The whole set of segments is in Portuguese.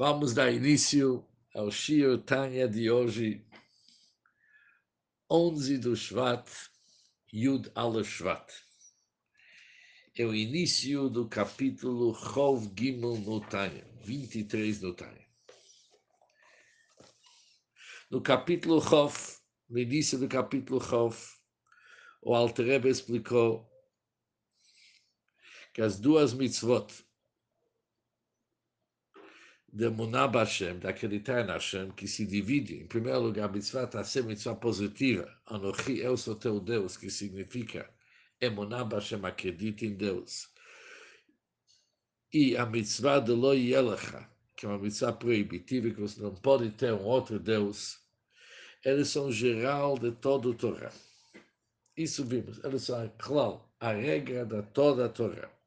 Vamos dar início ao Shir Tanya de hoje, 11 do Shvat, Yud al Shvat. É o início do capítulo Chov Gimel no Tanya, 23 no Tanya. No capítulo Chov, no início do capítulo Chov, o Alter Rebbe explicou que as duas mitzvot de Munab Hashem, de acreditar em Hashem, que se divide, em primeiro lugar, a mitzvah está ser mitzvah positiva, Anochi, eu sou teu Deus, que significa Emunab Hashem, acredita em Deus. E a mitzvah de Lo Yelecha, que é uma mitzvah proibitiva, que você não pode ter um outro Deus, eles são geral de todo o Torá. Isso vimos, eles são, a regra de toda a Torá.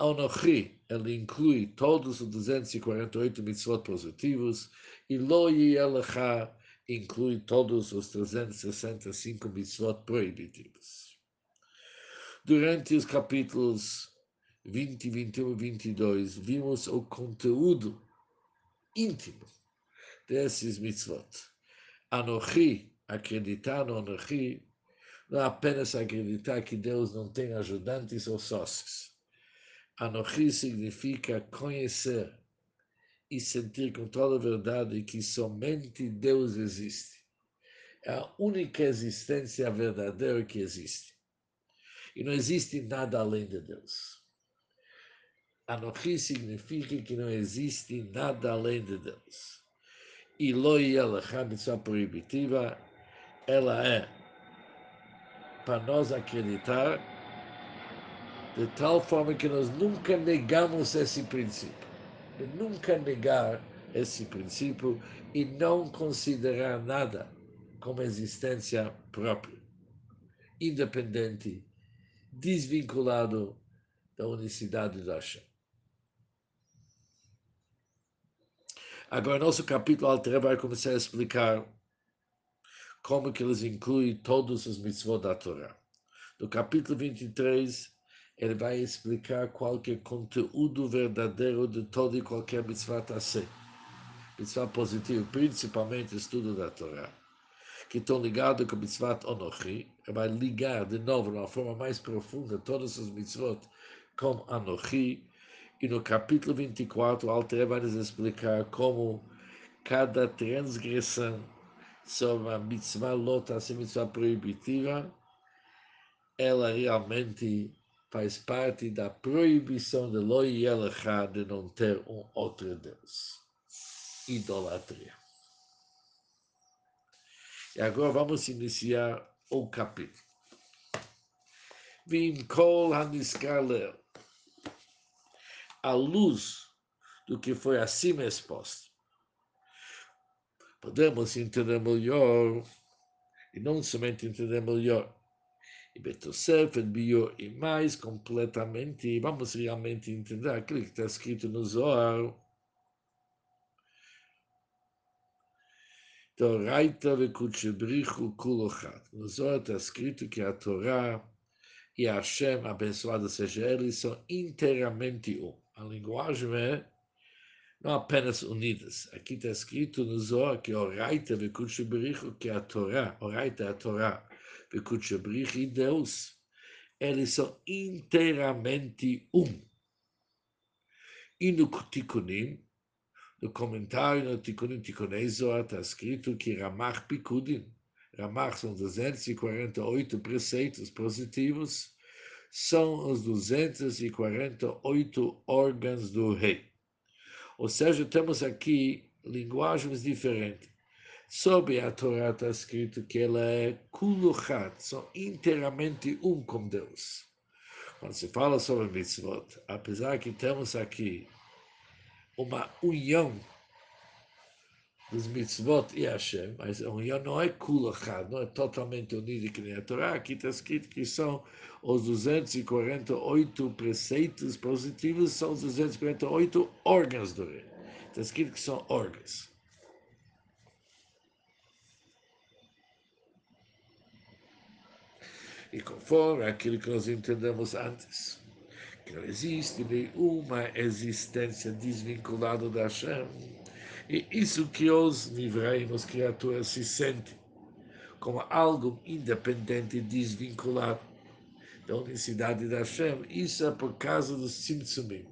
Anochi, ele inclui todos os 248 mitzvot positivos, e Lo Yelecha inclui todos os 365 mitzvot proibitivos. Durante os capítulos 20, 21 e 22, vimos o conteúdo íntimo desses mitzvot. Anochi, acreditar no Anochi, não é apenas acreditar que Deus não tem ajudantes ou sócios Anochi significa conhecer e sentir com toda a verdade que somente Deus existe. É a única existência verdadeira que existe. E não existe nada além de Deus. Anochi significa que não existe nada além de Deus. E Loi Yelachá, mitzvah proibitiva, ela é para nós acreditar de tal forma que nós nunca negamos esse princípio. De nunca negar esse princípio e não considerar nada como existência própria, independente, desvinculado da unicidade da Hashem. Agora, nosso capítulo Alter vai começar a explicar como que eles incluem todos os mitzvot da Torá. No capítulo 23, ele vai explicar qual é o conteúdo verdadeiro de todo e qualquer mitzvah tassé. Mitzvah positivo, principalmente estudo da Torá, que estão ligados com mitzvah Onochi, ele vai ligar de novo, de uma forma mais profunda, todos os mitzvot com Anochi, e no capítulo 24, o Alter vai nos explicar como cada transgressão sobre a mitzvah lota, a mitzvah proibitiva, ela realmente faz parte da proibição de lo yelechá, de não ter um outro Deus. Idolatria. E agora vamos iniciar o capítulo. Vim kol haniskalel. A luz do que foi acima exposto. Podemos entender melhor, e não somente entender melhor, Betosefet, Bio e mais completamente, vamos realmente entender aquilo que está escrito no Zohar. Toraita vekutchebrichu kulochat. No Zohar está escrito que a Torá e a Hashem, abençoado seja ele, são inteiramente um. A linguagem é não apenas unidas. Aqui está escrito no Zohar que Oraita vekutchebrichu, que a Torá, Oraita é a Torá, Bekuchabrich e Deus, eles são inteiramente um. E no Tikkunim, no comentário no Tikkunim Tikkunei Zohar, está escrito que Ramach Pikudim, Ramach são 248 preceitos positivos, são os 248 órgãos do rei. Ou seja, temos aqui linguagens diferentes. Sobre a Torá está escrito que ela é kuluchat, são inteiramente um com Deus. Quando se fala sobre mitzvot, apesar que temos aqui uma união dos mitzvot e Hashem, mas a união não é kuluchat, não é totalmente unida que nem a Torá. Aqui está escrito que são os 248 preceitos positivos, são os 248 órgãos do rei. Está escrito que são órgãos. E conforme aquilo que nós entendemos antes, que não existe nenhuma existência desvinculada da Hashem, E isso que os Nivraim, as criaturas, se sentem como algo independente e desvinculado da unicidade da Hashem. Isso é por causa dos tzimtzumim,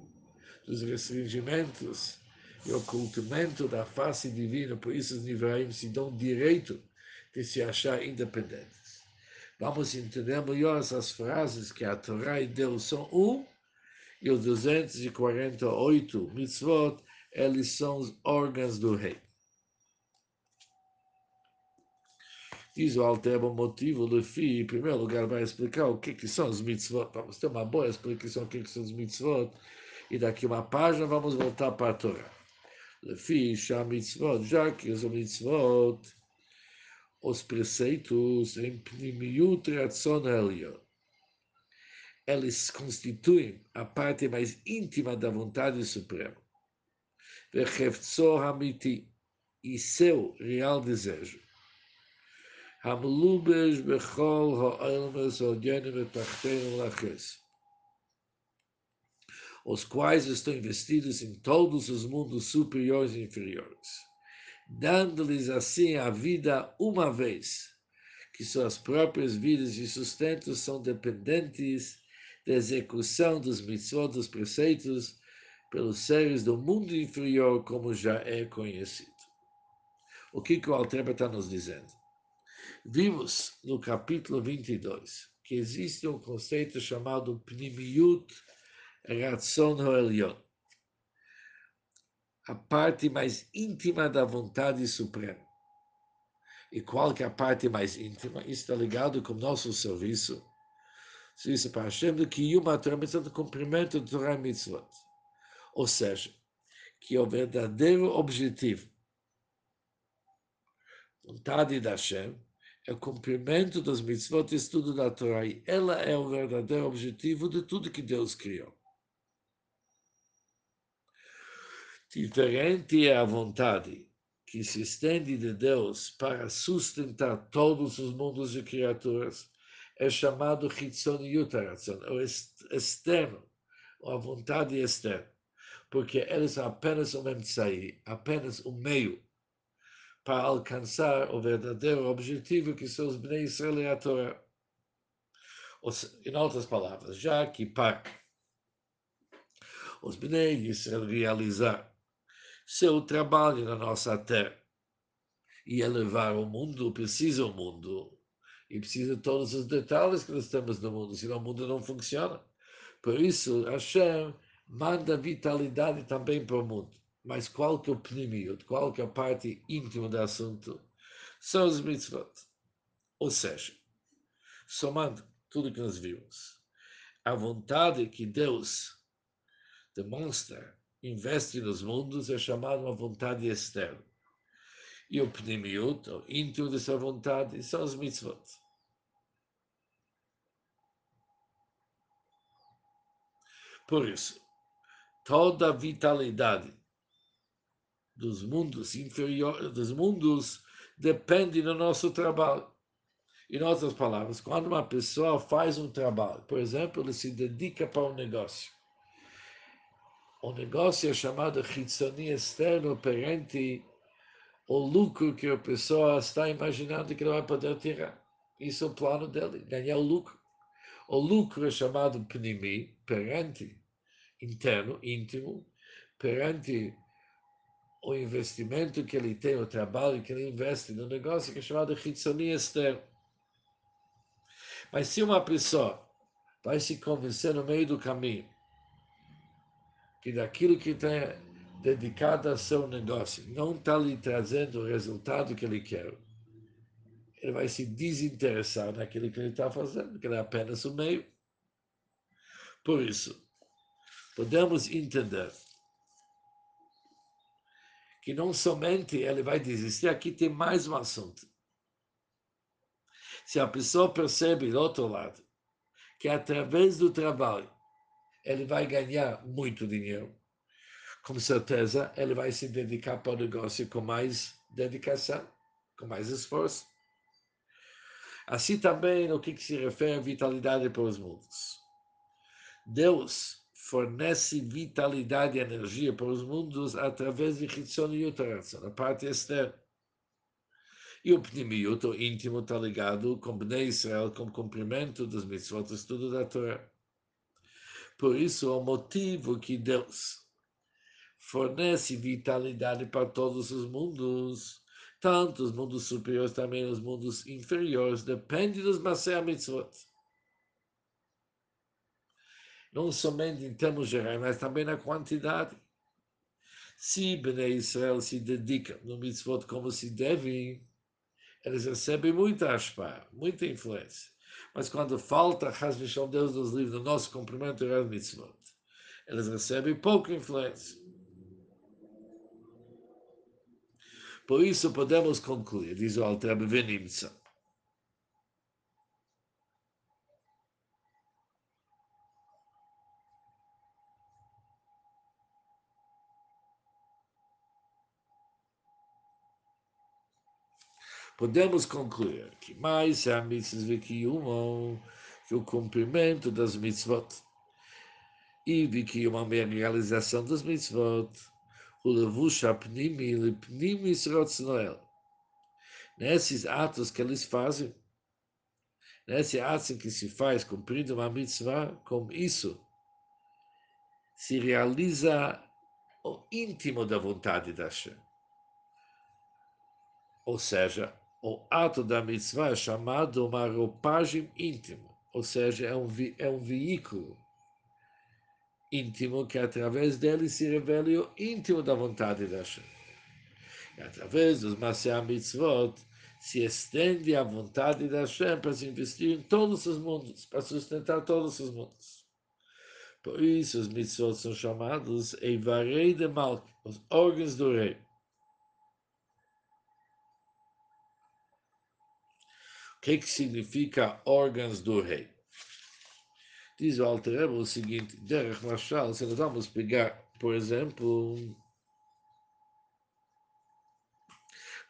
dos restringimentos e ocultamento da face divina. Por isso os Nivraim se dão direito de se achar independentes. Vamos entender melhor essas frases que a Torá e Deus são um e os 248 mitzvot, eles são os órgãos do rei. Diz o Alteba motivo, Lefi, em primeiro lugar, vai explicar o que, que são os mitzvot. Vamos ter uma boa explicação do que, que são os mitzvot. E daqui uma página vamos voltar para a Torá. Lefi, Shah mitzvot, já que os mitzvot, os preceitos em Pnimiut Ratzon Elion. Eles constituem a parte mais íntima da vontade suprema. Vechevtso Hamiti, e seu real desejo. Hamlubes Bechol Hoelmes Odienim Etachtein Laches. Os quais estão investidos em todos os mundos superiores e inferiores dando-lhes assim a vida uma vez, que suas próprias vidas e sustentos são dependentes da execução dos mitzvot, dos preceitos, pelos seres do mundo inferior, como já é conhecido. O que, que o Altreba está nos dizendo? Vimos no capítulo 22 que existe um conceito chamado Pnimiut Ratzon Hoelion, a parte mais íntima da vontade suprema. E qual que é a parte mais íntima? Isso está ligado com o nosso serviço serviço para Hashem, do que uma Torah do cumprimento do Torah Mitzvot. Ou seja, que o verdadeiro objetivo, vontade da Hashem, é o cumprimento dos mitzvot e estudo da Torá. Ela é o verdadeiro objetivo de tudo que Deus criou. Diferente é a vontade que se estende de Deus para sustentar todos os mundos e criaturas é chamado Hitzoniut é o externo, a vontade externa, porque eles são apenas um emtsai, apenas um meio para alcançar o verdadeiro objetivo que são os Bnei Israel e a Torá. Em outras palavras, já que para os Bnei Israel realizar seu trabalho na nossa terra e elevar o mundo, precisa o mundo, e precisa de todos os detalhes que nós temos no mundo, senão o mundo não funciona. Por isso, Hashem manda vitalidade também para o mundo. Mas qual que é o pnimiut, qual que é a parte íntima do assunto? São os mitzvot. Ou seja, somando tudo que nós vimos, a vontade que Deus demonstra, investe nos mundos, é chamada uma vontade externa. E o pnimiut, o íntimo dessa vontade, são os mitzvot. Por isso, toda a vitalidade dos mundos inferiores, dos mundos, depende do nosso trabalho. Em outras palavras, quando uma pessoa faz um trabalho, por exemplo, ele se dedica para um negócio. O negócio é chamado Hitsoni externo perante o lucro que a pessoa está imaginando que ele vai poder tirar. Isso é o plano dele, ganhar o lucro. O lucro é chamado Pnimi, perante, interno, íntimo, perante o investimento que ele tem, o trabalho que ele investe no negócio, que é chamado Hitzoni externo. Mas se uma pessoa vai se convencer no meio do caminho que daquilo que está dedicado ao seu negócio não está lhe trazendo o resultado que ele quer, ele vai se desinteressar naquilo que ele está fazendo, que é apenas o meio. Por isso, podemos entender que não somente ele vai desistir, aqui tem mais um assunto. Se a pessoa percebe do outro lado que através do trabalho ele vai ganhar muito dinheiro, com certeza ele vai se dedicar para o negócio com mais dedicação, com mais esforço. Assim também no que se refere à vitalidade para os mundos. Deus fornece vitalidade e energia para os mundos através de Hitzon e Yutaratzon, a parte externa. E o Pnimiut, o íntimo, está ligado com Bnei Israel, com o cumprimento dos mitzvot, estudo da Torá. Por isso, o motivo que Deus fornece vitalidade para todos os mundos, tanto os mundos superiores, também os mundos inferiores, depende dos Masei Mitzvot. Não somente em termos gerais, mas também na quantidade. Se Bnei Israel se dedicam no mitzvot como se devem, eles recebem muita aspa, muita influência. Mas quando falta Hasmishon, Deus nos livre do nosso cumprimento e mitzvot, eles recebem pouca influência. Por isso podemos concluir, diz o Alter Benimsa, podemos concluir que mais é a mitzvah que uma, que o cumprimento das mitzvot e de que uma realização das mitzvot, o levush apnimi lepnimis rotznoel. Nesses atos que eles fazem, nesse ato que se faz cumprindo uma mitzvah, com isso se realiza o íntimo da vontade da Hashem. Ou seja, o ato da mitzvah é chamado uma roupagem íntima, ou seja, é um, é um veículo íntimo que através dele se revela o íntimo da vontade da Hashem. E através dos Maseah Mitzvot se estende a vontade da Hashem para se investir em todos os mundos, para sustentar todos os mundos. Por isso os mitzvot são chamados Eivarei de Malk, os órgãos do rei. O que, que significa órgãos do rei? Diz o Alter o seguinte, Derech Machal, se nós vamos pegar, por exemplo,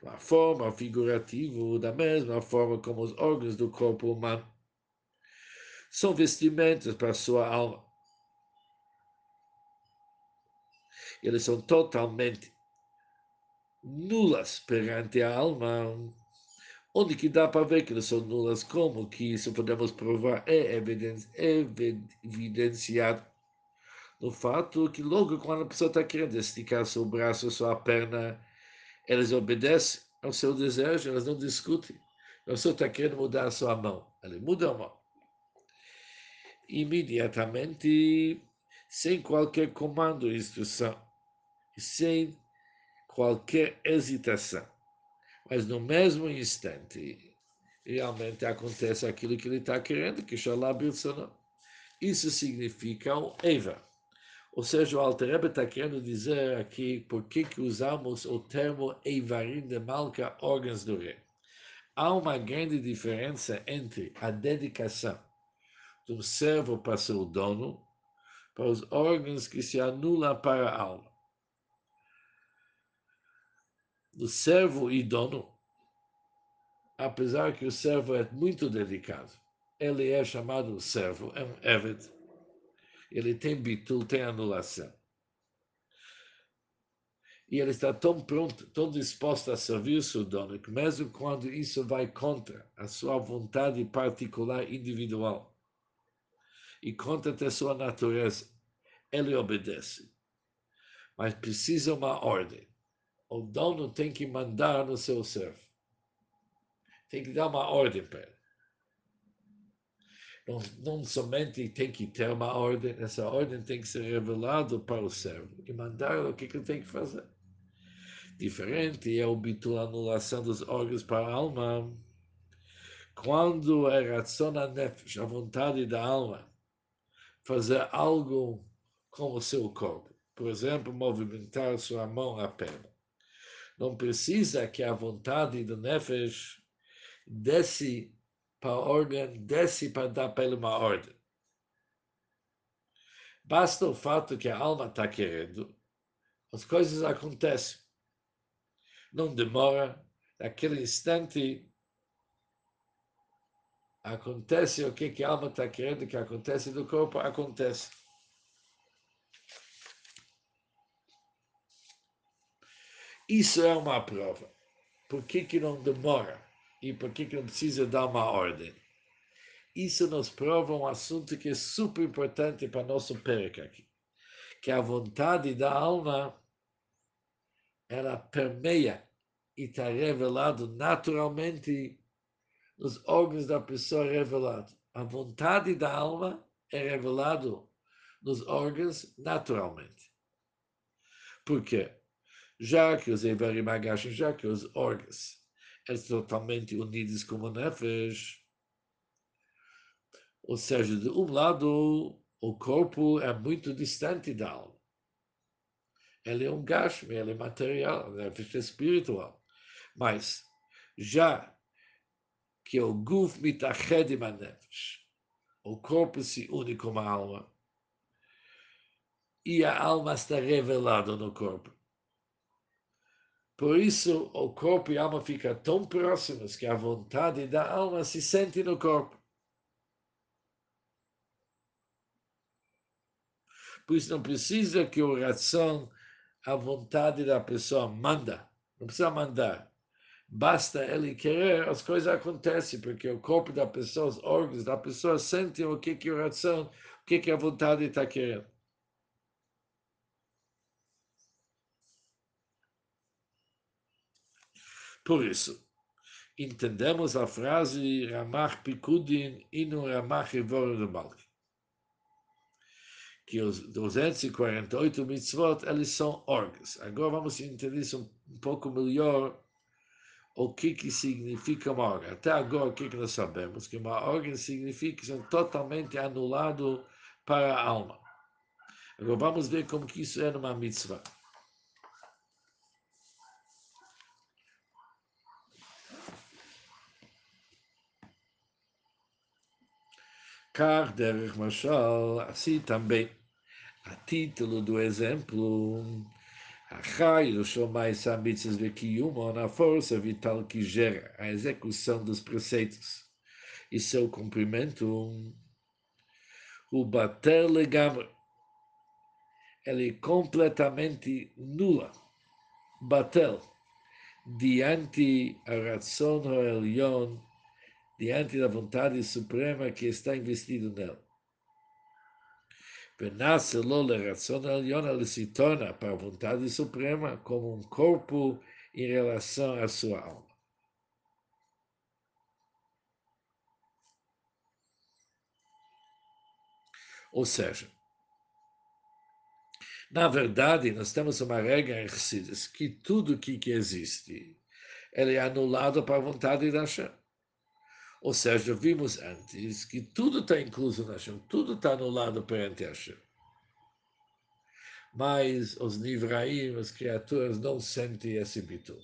uma forma figurativa, da mesma forma como os órgãos do corpo humano, são vestimentas para a sua alma. Eles são totalmente nulas perante a alma onde que dá para ver que elas são nulas, como que isso podemos provar, é evidenciado no fato que logo quando a pessoa está querendo esticar seu braço, sua perna, elas obedecem ao seu desejo, elas não discutem. A pessoa está querendo mudar a sua mão, ela muda a mão. Imediatamente, sem qualquer comando, instrução, sem qualquer hesitação. Mas no mesmo instante, realmente acontece aquilo que ele está querendo, que Shalá Isso significa um Eva. Ou seja, o Alter está querendo dizer aqui por que, usamos o termo Eivarim de Malca, órgãos do rei. Há uma grande diferença entre a dedicação do servo para seu dono, para os órgãos que se anulam para a alma do servo e dono, apesar que o servo é muito delicado, ele é chamado servo, é um Eved, ele tem bitul, tem anulação. E ele está tão pronto, tão disposto a servir seu dono, que mesmo quando isso vai contra a sua vontade particular individual e contra a sua natureza, ele obedece. Mas precisa uma ordem o dono tem que mandar no seu servo. Tem que dar uma ordem para ele. Não, não somente tem que ter uma ordem, essa ordem tem que ser revelada para o servo e mandar o que, ele tem que fazer. Diferente é o bitul anulação dos órgãos para a alma. Quando é ração a nefesh, a vontade da alma, fazer algo com o seu corpo. Por exemplo, movimentar sua mão, a perna não precisa que a vontade do Nefesh desce para a ordem, desce para dar para ele uma ordem. Basta o fato que a alma está querendo, as coisas acontecem. Não demora, naquele instante acontece o que, que a alma está querendo que acontece do corpo, acontece. Isso é uma prova. Por que, que não demora? E por que, que não precisa dar uma ordem? Isso nos prova um assunto que é super importante para nosso perca aqui. Que a vontade da alma, ela permeia e está revelado naturalmente nos órgãos da pessoa revelado. A vontade da alma é revelado nos órgãos naturalmente. Por quê? Já que os Eivarim Agashim, já que os órgãos são totalmente unidos como nefesh, ou seja, de um lado, o corpo é muito distante da alma. Ele é um gashmi, ele é material, nefesh é espiritual. Mas, já que o guf mitached im nefesh, o corpo se une com a alma, e a alma está revelada no corpo. Por isso, o corpo e a alma ficam tão próximos que a vontade da alma se sente no corpo. Por isso, não precisa que o oração, a vontade da pessoa manda. Não precisa mandar. Basta ele querer, as coisas acontecem, porque o corpo da pessoa, os órgãos da pessoa sentem o que, que a oração, o que, que a vontade está querendo. Por isso, entendemos a frase Ramach Pikudin inu Ramach Ivor do Malki. Que os 248 mitzvot, eles são órgãos. Agora vamos entender isso um pouco melhor, o que, que significa uma órgão. Até agora, o que, que nós sabemos? Que uma órgão significa que são totalmente anulado para a alma. Agora vamos ver como que isso é numa mitzvah. Car derech mashal, assim também, a título do exemplo, Achai, o Shomai Samitzes Vekiyuma, na força vital que gera a execução dos preceitos e seu cumprimento, o bater legamre, ele é completamente nula, batel, diante a razão Elion diante da vontade suprema que está investido nela. Penasce Lola Ratzon ele se torna para a vontade suprema como um corpo em relação à sua alma. Ou seja, na verdade, nós temos uma regra em que tudo que, que existe, ele é anulado para a vontade da Hashem. Ou seja, vimos antes que tudo está incluso na Hashem, tudo está anulado perante Hashem. Mas os Nivraim, as criaturas, não sentem esse bitu.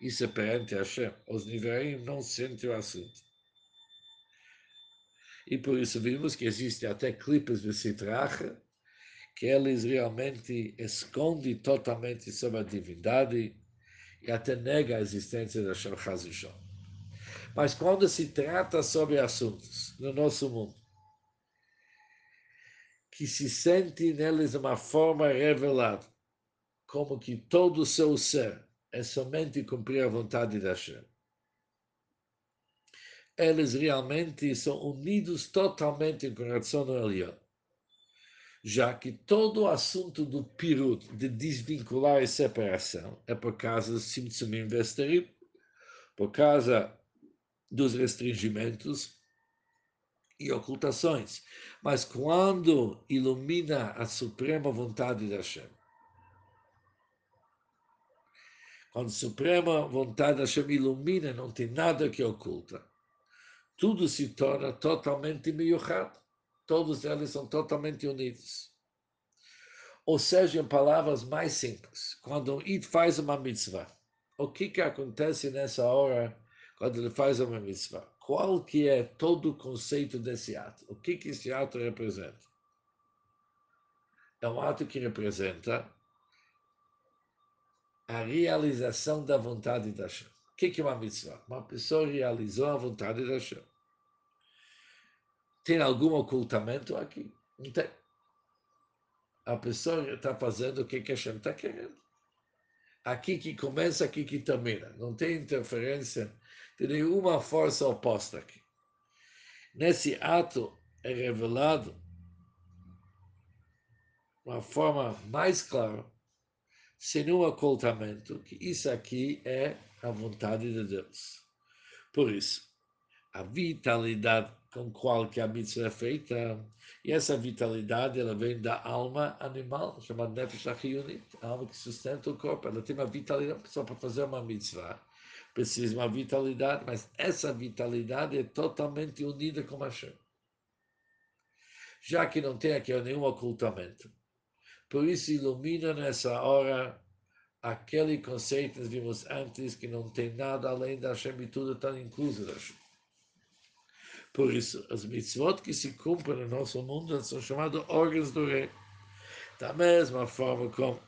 Isso é perante Hashem. Os Nivraim não sentem o assunto. E por isso vimos que existem até clipes de Sitracha, que eles realmente escondem totalmente sobre a divindade e até negam a existência da Hashem Chazishon. Mas quando se trata sobre assuntos no nosso mundo, que se sente neles uma forma revelada, como que todo o seu ser é somente cumprir a vontade da Hashem. Eles realmente são unidos totalmente a coração do Elion. Já que todo o assunto do pirut, de desvincular e separação, é por causa do Simtsumim Vesterim, por causa dos restringimentos e ocultações. Mas quando ilumina a suprema vontade da Hashem, quando a suprema vontade da Hashem ilumina, não tem nada que oculta. Tudo se torna totalmente miyuchad. Todos eles são totalmente unidos. Ou seja, em palavras mais simples, quando um Id faz uma mitzvah, o que, que acontece nessa hora quando ele faz uma mitzvah. Qual que é todo o conceito desse ato? O que, que esse ato representa? É um ato que representa a realização da vontade da Hashem. O que, é uma mitzvah? Uma pessoa realizou a vontade da Hashem. Tem algum ocultamento aqui? Não tem. A pessoa está fazendo o que, que Hashem está querendo. aqui que começa, aqui que termina. Não tem interferência de nenhuma força oposta aqui. Nesse ato é revelado uma forma mais clara, sem nenhum ocultamento, que isso aqui é a vontade de Deus. Por isso, a vitalidade com qual que a mitzvah é feita, e essa vitalidade ela vem da alma animal, chamada Nefesh Achiyunit, a alma que sustenta o corpo. Ela tem uma vitalidade só para fazer uma mitzvah. Precisa de uma vitalidade, mas essa vitalidade é totalmente unida com Hashem. Já que não tem aqui nenhum ocultamento. Por isso ilumina nessa hora aquele conceito que vimos antes, que não tem nada além da Hashem e tudo está incluso da Hashem. Por isso, as mitzvot que se cumprem no nosso mundo são chamados órgãos do rei. Da mesma forma como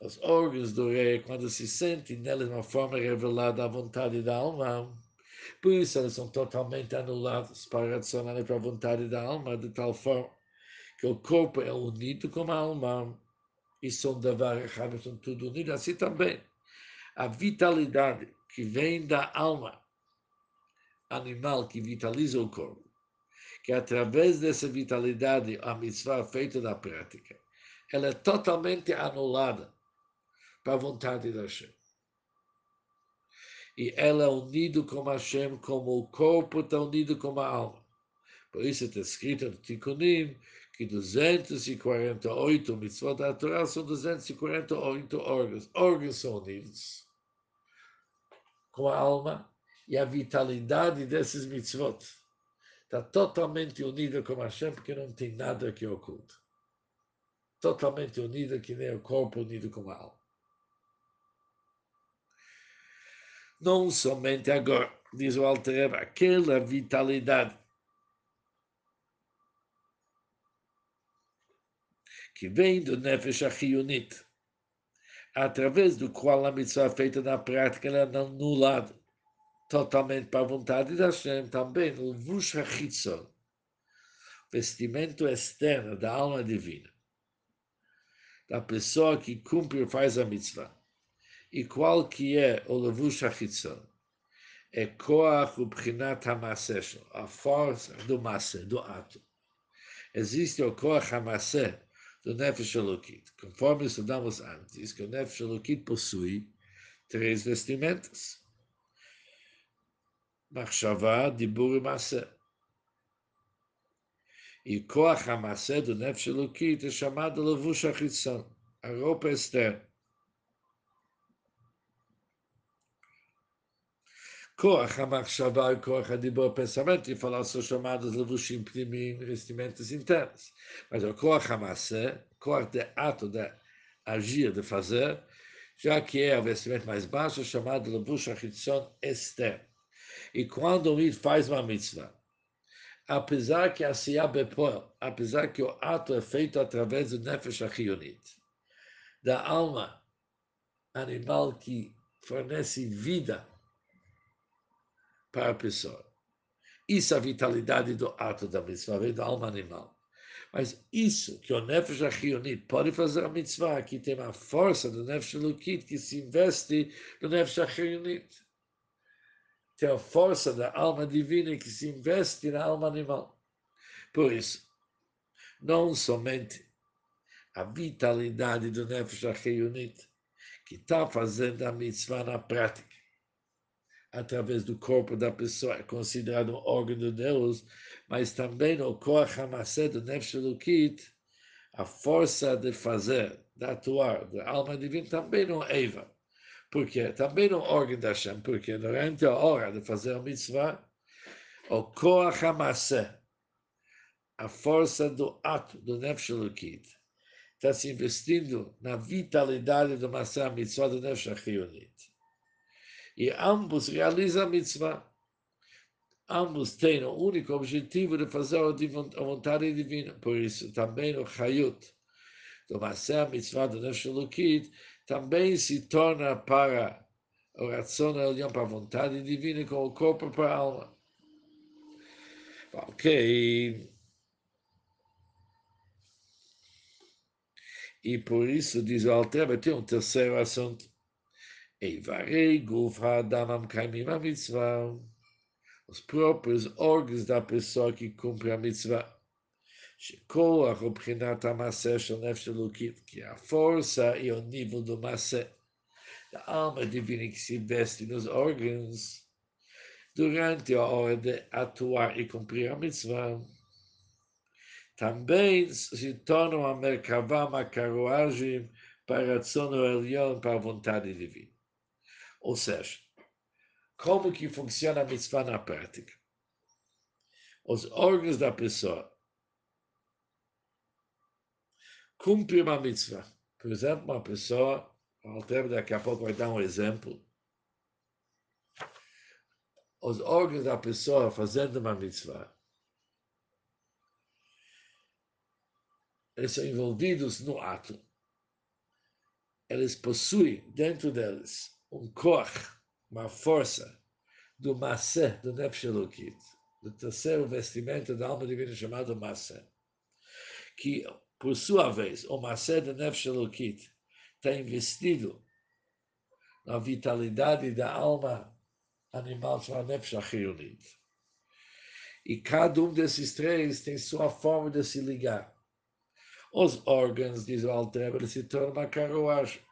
os órgãos do rei, quando se sentem neles uma forma revelada à vontade da alma, por isso eles são totalmente anulados para racionar para a vontade da alma, de tal forma que o corpo é unido com a alma. E são davar são tudo unido. Assim também, a vitalidade que vem da alma animal que vitaliza o corpo, que através dessa vitalidade a mitzvah feita na prática, ela é totalmente anulada para a vontade da Hashem. E ela é unida com Hashem como o corpo está unido com a alma. Por isso está escrito no Tikkunim que 248 mitzvot da Torá são 248 órgãos. Órgãos são unidos com a alma e a vitalidade desses mitzvot está totalmente unida com Hashem, porque não tem nada que oculta. Totalmente unida, que nem o corpo unido com a alma. Não somente agora, diz o Alter aquela vitalidade que vem do Nefesh Achiyunit, através do qual a mitzvah feita na prática ela é anulada totalmente para a vontade da Hashem, também o Vush HaChitzon, vestimento externo da alma divina, da pessoa que cumpre e faz a mitzvah. E qual que é o levush achitzon? É koach ubrinat hamaseh, a força do masse, do ato. Existe o koach hamaseh do nefesh elokit. Conforme estudamos antes, que o nefesh elokit possui três vestimentas. Machshavá, dibur e masseh. E koach hamaseh do nefesh elokit é chamado levush achitzon, a roupa externa. Koach HaMachshava e Koach HaDibor, pensamento, e falar são chamados levushim pnimim, vestimentos internos. Mas o Koach HaMaseh, Koach de ato, de agir, de fazer, já que é o vestimento mais baixo, chamado levush HaChitzon externo. E quando o faz uma mitzvah, apesar que a Siyah Bepor, apesar que o ato é feito através do Nefesh Achionit, da alma animal que fornece vida para a pessoa. Isso é a vitalidade do ato da mitzvah, vem da alma animal. Mas isso que o Nefesh Achionit pode fazer a mitzvah, que tem a força do Nefesh Lukit que se investe no Nefesh Achionit tem a força da alma divina que se investe na alma animal. Por isso, não somente a vitalidade do Nefesh Acheyunit, que está fazendo a mitzvah na prática, através do corpo da pessoa, é considerado um órgão de Deus, mas também o Koach HaMaseh do Nefesh Elokit, a força de fazer, de atuar, da alma divina, também não é Eva. Porque também no órgão da Hashem, porque durante a hora de fazer a mitzvah, o Koach HaMaseh, a força do ato do Nefesh Elokit, está se investindo na vitalidade do Maseh Mitzvah do Nefesh Achionit. E ambos realizam a mitzvah. Ambos têm o único objetivo de fazer a vontade divina. Por isso, também o Chayut do Maseh Mitzvah do Nefesh Elokit também se torna para a oração Elion, para a vontade divina, com o corpo para a alma. Ok. E por isso, diz o Alteba, tem um terceiro assunto, Eivarei guf ha'adam amkaimim a mitzvah. Os próprios órgãos da pessoa que cumpre a mitzvah. שכוח הוא בחינת המעשה של נפש אלוקית, כי הפורסה היא o nível do מעשה. A alma divina que se investe nos órgãos durante a hora de atuar e cumprir a mitzvah. Também se tornam a Merkavá uma carruagem para a Tzono Elion, para a vontade divina. Ou seja, como que funciona a mitzvah na prática? Os órgãos da pessoa cumprem uma mitzvah. Por exemplo, uma pessoa, o Alter daqui a pouco vai dar um exemplo. Os órgãos da pessoa fazendo uma mitzvah eles são envolvidos no ato. Eles possuem dentro deles um cor, uma força do Masé, do Nefesh Elokit, do terceiro vestimento da alma divina chamado Masé, que, por sua vez, o Masé do Nefesh Elokit está investido na vitalidade da alma animal chamada Nefesh Achionit. E cada um desses três tem sua forma de se ligar os órgãos, diz o Altreba, se tornam uma carruagem.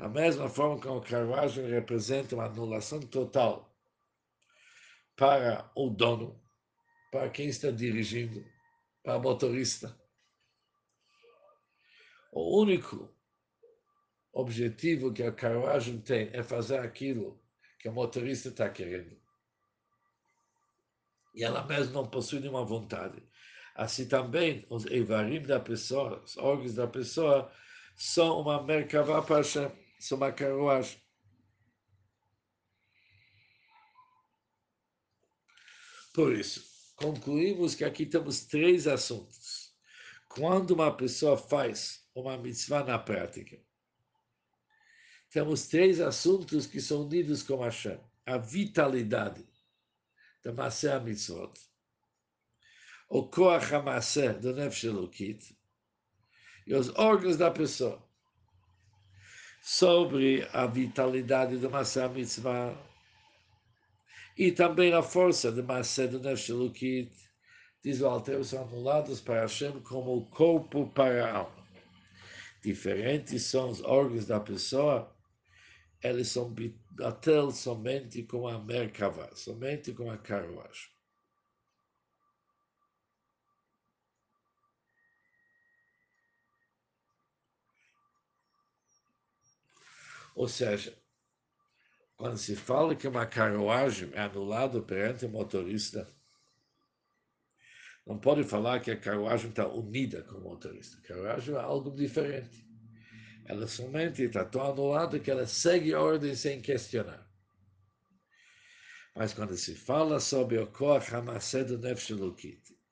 Da mesma forma que a carruagem representa uma anulação total para o dono, para quem está dirigindo, para o motorista. O único objetivo que a carruagem tem é fazer aquilo que o motorista está querendo. E ela mesma não possui nenhuma vontade. Assim também, os Eivarim da pessoa, os órgãos da pessoa, são uma Merkavá para Hashem, são uma carruagem. Por isso, concluímos que aqui temos três assuntos. Quando uma pessoa faz uma mitzvah na prática, temos três assuntos que são unidos com Hashem. A vitalidade da Masé Mitzvot, o Koach HaMaseh do Nefesh Elokit e os órgãos da pessoa sobre a vitalidade do Maseh Mitzvah e também a força do Maseh do Nefesh Elokit diz o Alter, são anulados para Hashem como o corpo para a alma. Diferentes são os órgãos da pessoa, eles são até somente com a Merkavá, somente com a carruagem. Ou seja, quando se fala que uma carruagem é anulada perante o motorista, não pode falar que a carruagem está unida com o motorista. A carruagem é algo diferente. Ela somente está tão anulada que ela segue a ordem sem questionar. Mas quando se fala sobre o Koach HaMaseh do Nefesh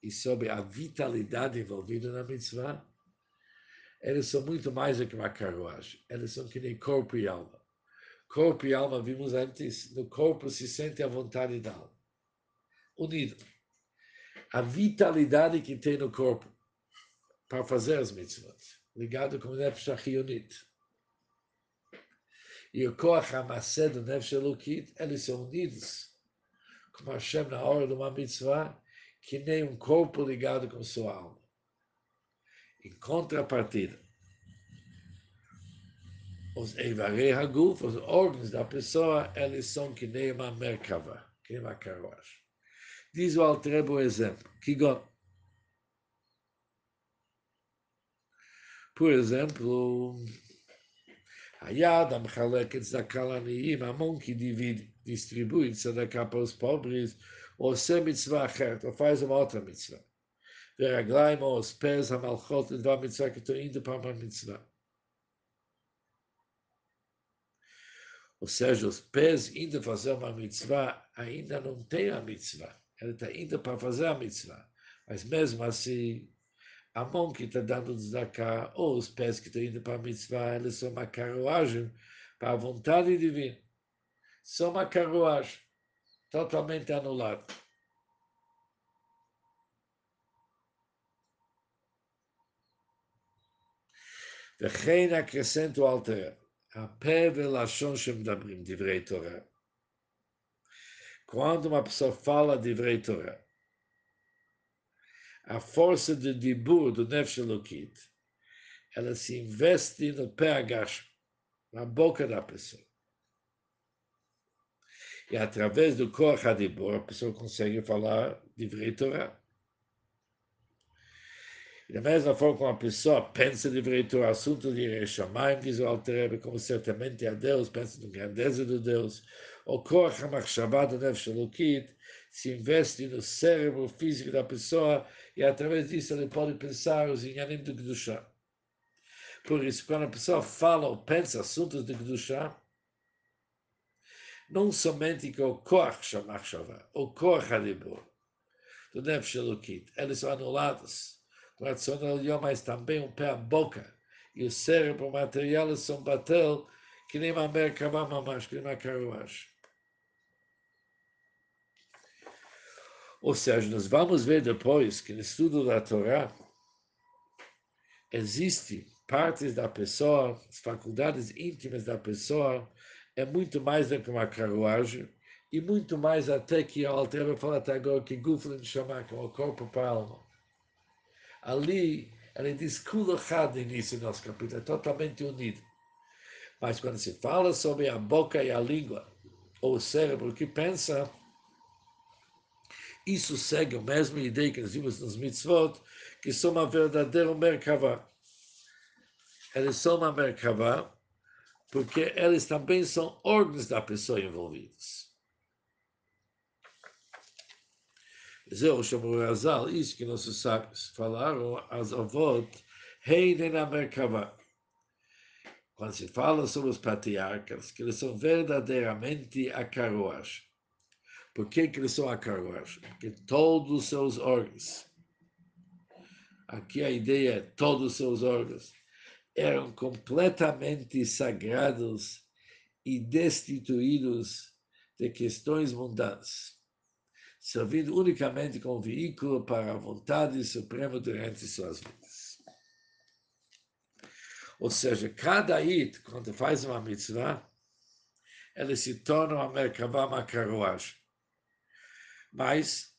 e sobre a vitalidade envolvida na mitzvah, eles são muito mais do que uma carruagem. Eles são que nem corpo e alma. Corpo e alma, vimos antes, no corpo se sente a vontade da alma. Unido. A vitalidade que tem no corpo para fazer as mitzvot. Ligado com o Nefesh Achionit. E o Koach HaMaseh do Nefesh Elokit, eles são unidos como Hashem na hora de uma mitzvah, que nem um corpo ligado com sua alma. Em contrapartida, os Eivarei Haguf, os órgãos da pessoa, eles são que nem uma merkava, que nem uma carruagem. Diz o Altrebo exemplo, que Por exemplo, Hayad Amchalek Tzedakah Laniyim, a mão que divide, distribui tzedakah para os pobres, ou se mitzvah ou faz uma outra mitzvah. Deraglaim, os pés, a malchot, a mitzvah, que estou indo para uma mitzvah. Ou seja, os pés indo fazer uma mitzvah, ainda não tem a mitzvah. Ela está indo para fazer a mitzvah. Mas mesmo assim, a mão que está dando cá ou os pés que estão indo para a mitzvah, eles são uma carruagem para a vontade divina. São uma carruagem totalmente anulada. וכן acrescenta o Alter. הפה ולשון שמדברים דברי תורה. Quando uma pessoa fala divrei Torah, a força de dibur do Nefesh Elokit, ela se investe no pé agacho, na boca da pessoa. E através do Koach HaDibur, a pessoa consegue falar divrei Torah. Da mesma forma como a pessoa pensa de direito ao assunto de Reshamayim, diz o Alter como certamente a Deus, pensa na grandeza de Deus, o Koach HaMachshavah do Nefesh Elokit se investe no cérebro físico da pessoa e através disso ele pode pensar os inhanim do Kedushah. Por isso, quando a pessoa fala ou pensa assuntos de Kedushah, não somente que o Koach HaMachshavah, o Koach HaDibur, do Nefesh Elokit, eles são anulados racional mas também o pé, a boca e o cérebro material são batel que nem uma merkavá mamash, que nem uma carruagem. Ou seja, nós vamos ver depois que no estudo da Torá existe partes da pessoa, as faculdades íntimas da pessoa, é muito mais do que uma carruagem e muito mais até que a Altera fala até agora que Guflin chama como corpo para alma. Ali, ele diz Kulachad início do nosso capítulo, é totalmente unido. Mas quando se fala sobre a boca e a língua, ou o cérebro que pensa, isso segue a mesma ideia que nós vimos nos mitzvot, que são uma verdadeira merkavá. Eles são uma merkavá porque eles também são órgãos da pessoa envolvidos. Zeu chamou Azal, isso que nossos sábios falaram, as avot, rei na Merkavah. Quando se fala sobre os patriarcas, que eles são verdadeiramente a carruagem. Por que, que eles são a carruagem? Porque todos os seus órgãos, aqui a ideia é todos os seus órgãos, eram completamente sagrados e destituídos de questões mundanas servindo unicamente como veículo para a vontade suprema durante suas vidas. Ou seja, cada it, quando faz uma mitzvah, ele se torna uma merkavá, uma carruagem. Mas,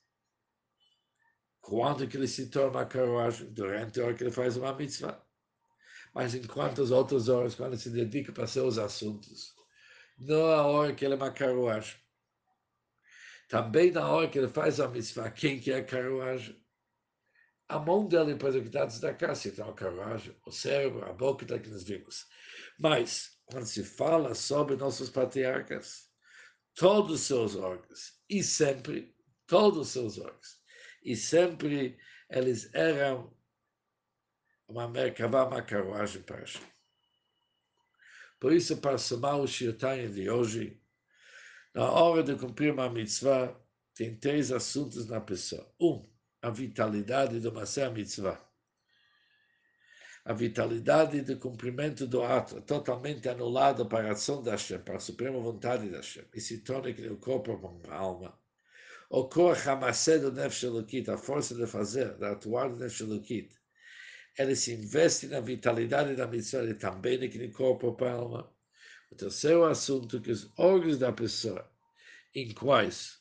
quando que ele se torna uma carruagem? Durante a hora que ele faz uma mitzvah. Mas enquanto as outras horas, quando ele se dedica para seus assuntos, não a hora que ele é uma carruagem. Também na hora que ele faz a mitzvah, quem que é a carruagem? A mão dele depois é que está da casa, então a carruagem, o cérebro, a boca da que nós vimos. Mas, quando se fala sobre nossos patriarcas, todos os seus órgãos, e sempre, todos os seus órgãos, e sempre eles eram uma merkavá, uma carruagem para Hashem. Por isso, para somar o Shirtanya de hoje, na hora de cumprir uma mitzvah, tem três assuntos na pessoa. Um, a vitalidade do Maser Mitzvah. A vitalidade do cumprimento do ato é totalmente anulada para a ação da Hashem, para a suprema vontade da Hashem, e se torna que o corpo é a alma. O Koach HaMaseh do Nefesh Elokit, a força de fazer, de atuar do Nefesh Elokit, ele se investe na vitalidade da mitzvah e também no corpo para a alma. O terceiro assunto que os órgãos da pessoa, em quais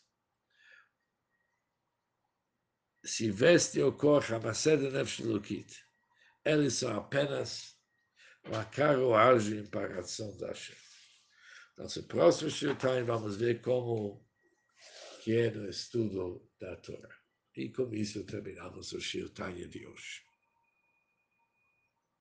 se veste o corpo, a maceda nefesh lukit, eles são apenas uma carruagem para a ação da Hashem. Nosso próximo Shirtai vamos ver como que é no estudo da Torá. E com isso terminamos o Shirtai de hoje.